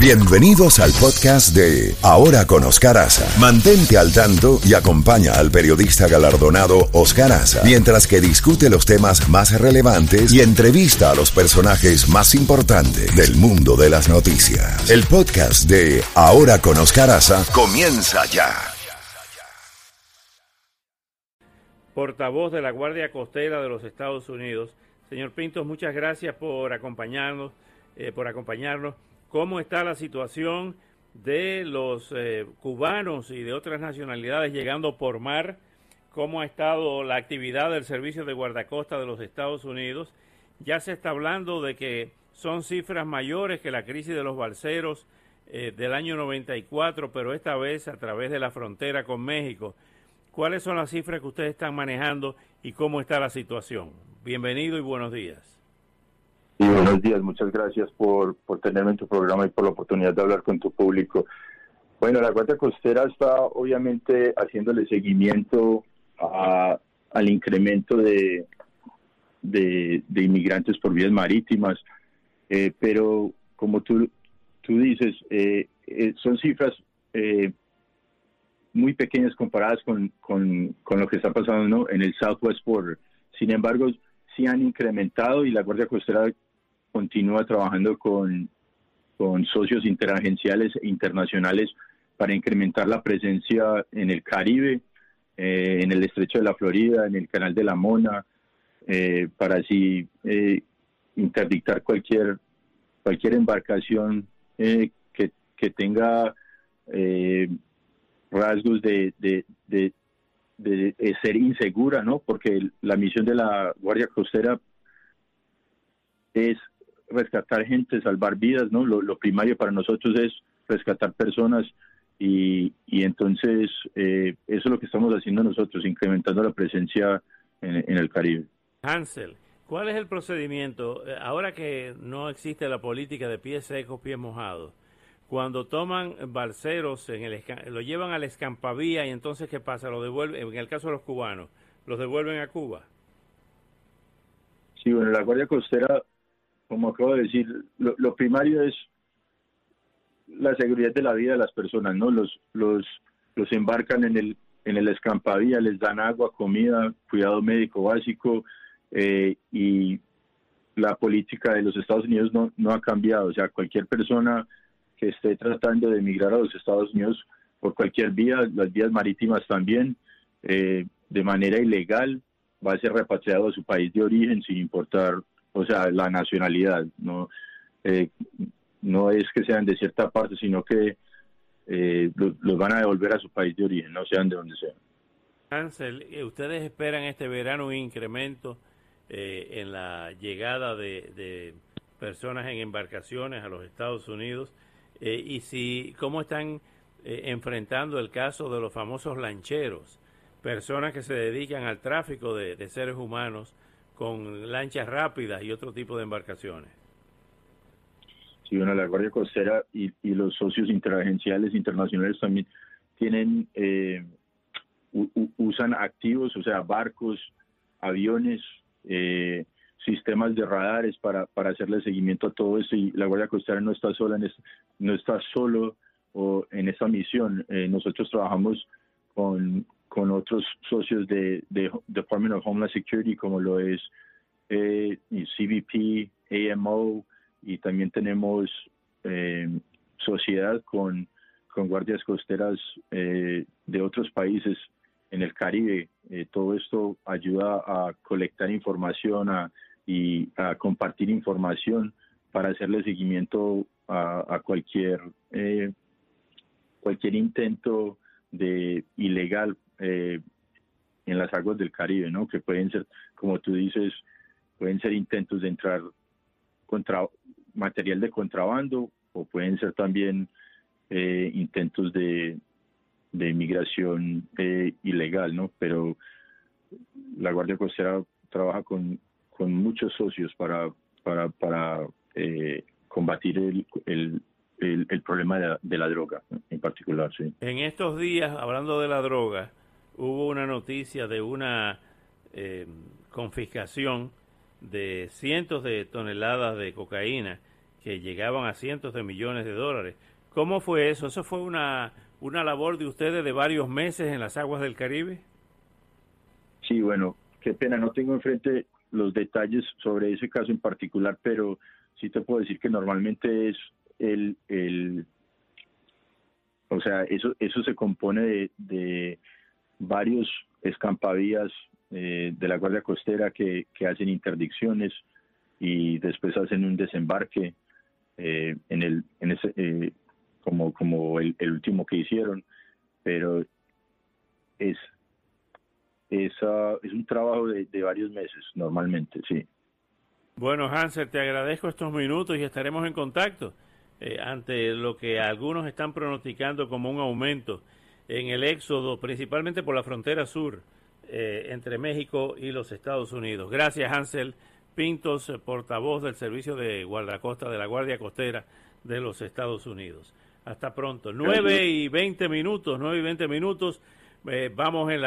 Bienvenidos al podcast de Ahora con Oscar Aza. Mantente al tanto y acompaña al periodista galardonado Oscar Aza mientras que discute los temas más relevantes y entrevista a los personajes más importantes del mundo de las noticias. El podcast de Ahora con Oscar Aza comienza ya. Portavoz de la Guardia Costera de los Estados Unidos. Señor Pintos, muchas gracias por acompañarnos, eh, por acompañarnos cómo está la situación de los eh, cubanos y de otras nacionalidades llegando por mar, cómo ha estado la actividad del Servicio de Guardacosta de los Estados Unidos. Ya se está hablando de que son cifras mayores que la crisis de los balseros eh, del año 94, pero esta vez a través de la frontera con México. ¿Cuáles son las cifras que ustedes están manejando y cómo está la situación? Bienvenido y buenos días. Buenos días. Muchas gracias por, por tenerme en tu programa y por la oportunidad de hablar con tu público. Bueno, la Guardia Costera está obviamente haciéndole seguimiento al incremento de, de, inmigrantes por vías marítimas, eh, pero como tú, tú dices, eh, eh, son cifras muy pequeñas comparadas con, con, con, lo que está pasando en el Southwest Border. Sin embargo, sí han incrementado y la Guardia Costera continúa trabajando con, con socios interagenciales e internacionales para incrementar la presencia en el Caribe, eh, en el estrecho de la Florida, en el canal de la Mona, eh, para así eh, interdictar cualquier, cualquier embarcación que, que, tenga rasgos de, de, de, de, ser insegura, ¿no? Porque la misión de la Guardia Costera es rescatar gente, salvar vidas, ¿no? Lo, primario para nosotros es rescatar personas y, y entonces eh, eso es lo que estamos haciendo nosotros, incrementando la presencia en, el Caribe. Hansel, ¿cuál es el procedimiento? Eh, ahora que no existe la política de pies secos, pies mojados, cuando toman balseros, en el, lo llevan al escampavía y entonces ¿qué pasa? Lo devuelven, en el caso de los cubanos, los devuelven a Cuba. Sí, bueno, la Guardia Costera como acabo de decir, lo, primario es la seguridad de la vida de las personas, ¿no? Los, los, los embarcan en el, en el escampadía, les dan agua, comida, cuidado médico básico eh, y la política de los Estados Unidos no, no ha cambiado. O sea, cualquier persona que esté tratando de emigrar a los Estados Unidos por cualquier vía, las vías marítimas también, eh, de manera ilegal, va a ser repatriado a su país de origen sin importar o sea, la nacionalidad, no, eh, no es que sean de cierta parte, sino que eh, los, van a devolver a su país de origen, no sean de donde sean. Eh, ¿ustedes esperan este verano un incremento en la llegada de, personas en embarcaciones a los Estados Unidos? y si, ¿cómo están enfrentando el caso de los famosos lancheros? Personas que se dedican al tráfico de seres humanos con lanchas rápidas y otro tipo de embarcaciones. Sí, bueno, la Guardia Costera y, los socios interagenciales internacionales también tienen, eh, usan activos, o sea, barcos, aviones, eh, sistemas de radares para, para hacerle seguimiento a todo esto y la Guardia Costera no está sola en no está solo o en esta misión. Eh, nosotros trabajamos con, con otros socios de, Department of Homeland Security como lo es eh, CBP, AMO y también tenemos eh, sociedad con, con guardias costeras eh, de otros países en el Caribe. Eh, todo esto ayuda a colectar información y a compartir información para hacerle seguimiento a, a cualquier cualquier intento de ilegal eh, en las aguas del Caribe, ¿no? Que pueden ser, como tú dices, pueden ser intentos de entrar contra material de contrabando o pueden ser también eh, intentos de, de inmigración eh, ilegal, ¿no? Pero la Guardia Costera trabaja con, con muchos socios para, para, para combatir el, el, el, problema de la, de la droga en particular, sí. En estos días, hablando de la droga, hubo una noticia de una eh, confiscación de cientos de toneladas de cocaína que llegaban a cientos de millones de dólares. ¿Cómo fue eso? ¿Eso fue una, una labor de ustedes de varios meses en las aguas del Caribe? Sí, bueno, qué pena, no tengo enfrente los detalles sobre ese caso en particular, pero sí te puedo decir que normalmente es el, el o sea, eso, eso se compone de, de varios escampavías eh, de la Guardia Costera que, que, hacen interdicciones y después hacen un desembarque eh, en el en ese eh, como como el, último que hicieron. Pero es es, es un trabajo de, de varios meses normalmente sí. Bueno Hansel te agradezco estos minutos y estaremos en contacto eh, ante lo que algunos están pronosticando como un aumento en el éxodo, principalmente por la frontera sur eh, entre México y los Estados Unidos. Gracias, Hansel Pintos, eh, portavoz del Servicio de Guardacosta de la Guardia Costera de los Estados Unidos. Hasta pronto. Nueve y veinte minutos, nueve y veinte minutos. Eh, vamos en la